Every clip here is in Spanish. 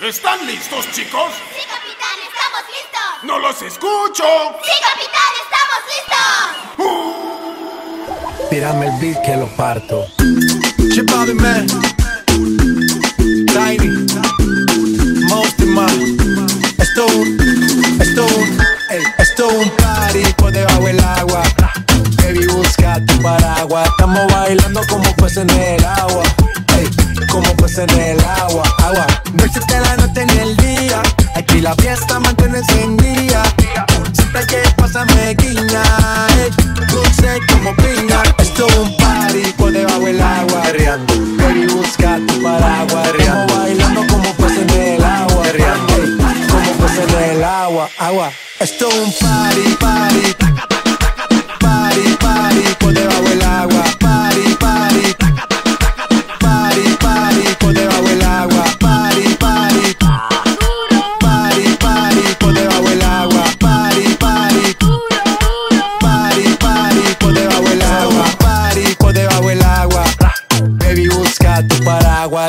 ¿Están listos, chicos? Sí, capitán, estamos listos. ¡No los escucho! Sí, capitán, estamos listos. Tírame el beat que lo parto. Chip man. Tiny. Most Man. Esto un, esto un, esto un party por debajo del agua. Baby, busca tu paraguas. Estamos bailando como pues en el agua como pues en el agua, agua. No existe la noche ni el día, aquí la fiesta mantiene encendida. Siempre que pasa me guiña, dulce como piña. Esto es un party por debajo del agua, riendo. Baby, busca tu paraguas, bailando como pues en el agua, riendo. Como pues en el agua, agua. Esto es un party, party,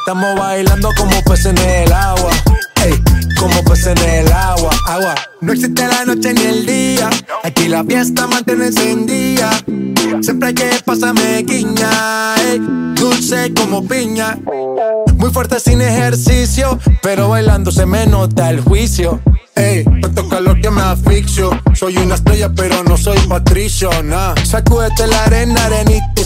Estamos bailando como pues en el agua. Ey, como pues en el agua, agua. No existe la noche ni el día. Aquí la fiesta mantiene encendida. Siempre hay que pasarme guiña. Ey, dulce como piña. Muy fuerte sin ejercicio. Pero bailando se me nota el juicio. Ey, tanto calor que me asfixio. Soy una estrella, pero no soy patricio, nah. Sacúdete la arena, arenita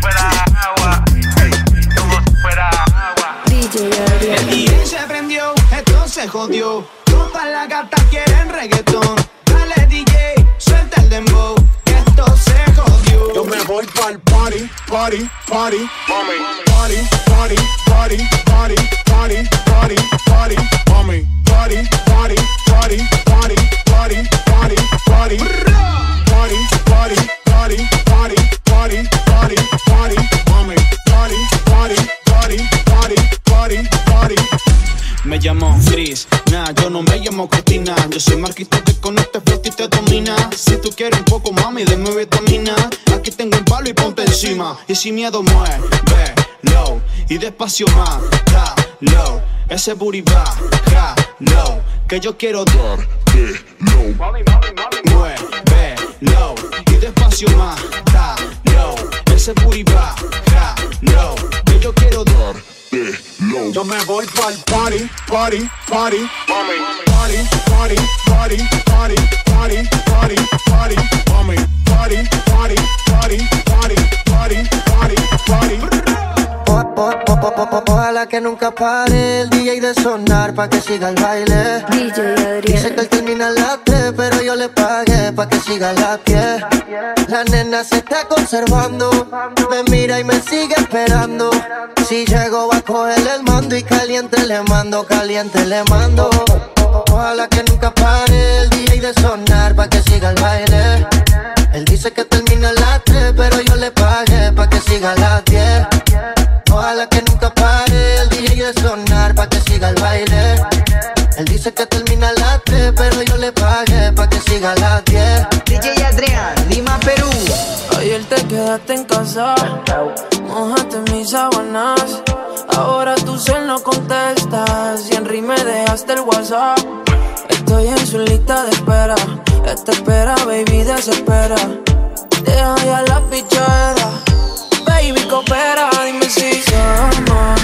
paraguas. como si fuera agua. El DJ se prendió, esto se jodió. Todas las gatas quieren reggaetón. Dale DJ, suelta el dembow, esto se jodió. Yo me voy pa'l party, party, party, mami. Party, party, party, party, party, party, party, mami. Marquito que con este flow y te domina. Si tú quieres un poco, mami, mi vitamina. Aquí tengo un palo y ponte encima. Y sin miedo mueve, low. Y despacio más, low. Ese booty va, low. Que yo quiero. Mueve, low. Y despacio más, low. Ese booty va, low. Que yo quiero dar. Yo me voy pa'l party, party, party, mami. Party, party, party, party, party, party, party, mami. Party, party, party, party, party, party, party. Ojalá que nunca pare el DJ de sonar pa' que siga el baile. DJ Adrián. Dice que él termina a las 3, pero yo le pagué pa' que siga la pie. La nena se está conservando, me mira y me sigue esperando. Si llego va a coger el mando y caliente le mando, caliente le mando. Ojalá que nunca pare el DJ de sonar pa' que siga el baile. Él dice que termina a las 3, pero yo le pagué pa' que siga a las 10. Ojalá que nunca pare el DJ de sonar pa' que siga el baile. Él dice que termina a las 3, pero yo le pagué pa' que siga a las 10. DJ Adrián, Lima, Perú. Ayer te quedaste en casa, mojaste mis sábanas. Ahora tu cel no contestas y en me dejaste el WhatsApp. Estoy en su lista de espera, esta espera, baby, desespera. Deja ya la fichera, baby, coopera, dime si somos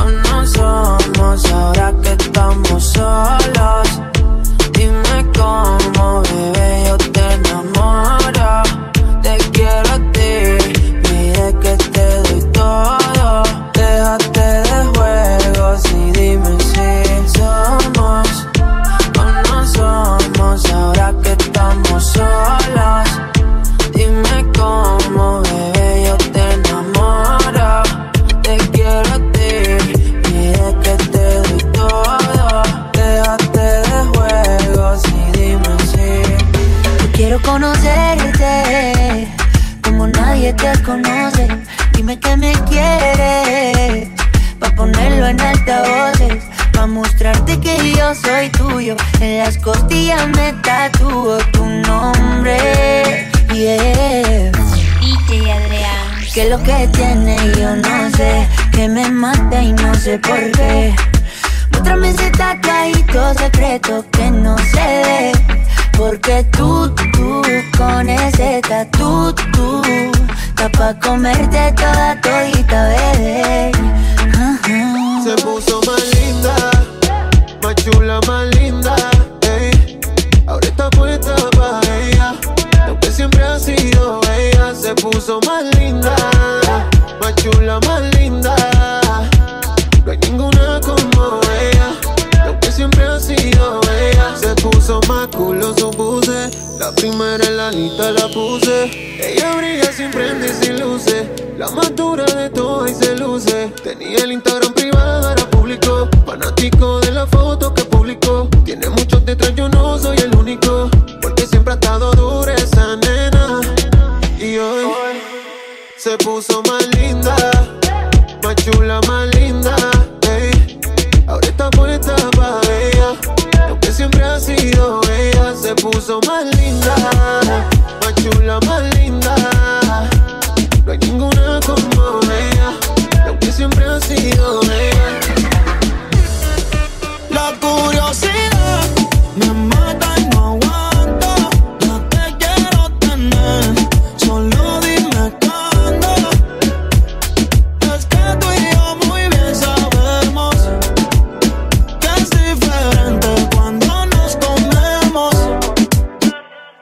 o no somos ahora que estamos solos. Yo soy tuyo. En las costillas me tatúo tu nombre. Yeah. DJ Adrián. Que lo que tiene yo no sé. Que me mata y no sé por qué. Muéstrame ese tatuajito secreto que no se ve. Porque tú, tú, con ese tatu, tú, está pa' comerte toda Puso más linda, más chula, más linda. No hay ninguna como ella, lo que siempre ha sido ella. Se puso más culo, su puse. La primera en la lista la puse. Ella brilla sin prende y sin luces. La más dura de todas y se luce. Tenía el Instagram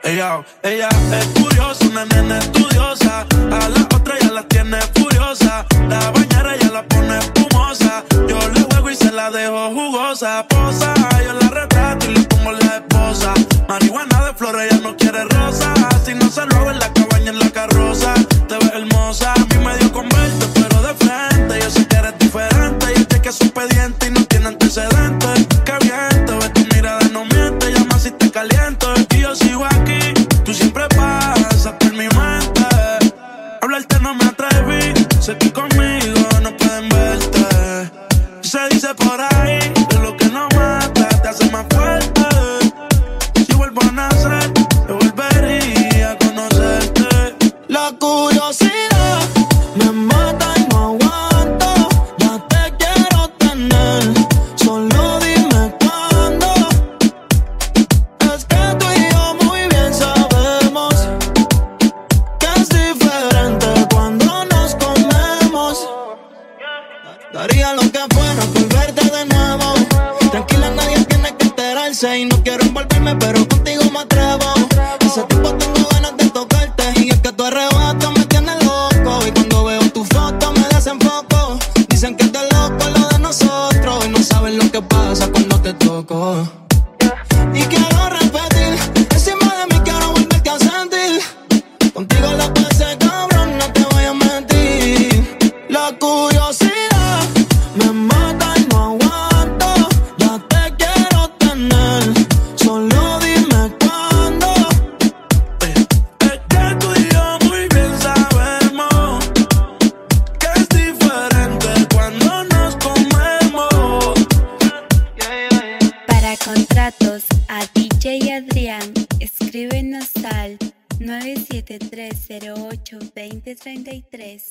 Ella, ella es curiosa, una nena estudiosa. A la otra ya la tiene furiosa. La bañera ya la pone espumosa. Yo le juego y se la dejo jugosa. Posa, yo la retrato y le pongo la esposa. Marihuana de flores, ella no quiere rosa. Si no se lo hago en la cabaña, en la carroza. Te ves hermosa, a mí me dio con pueden verte. Se dice por ahí envolverme, pero contigo me atrevo. Hace tiempo tengo ganas de 33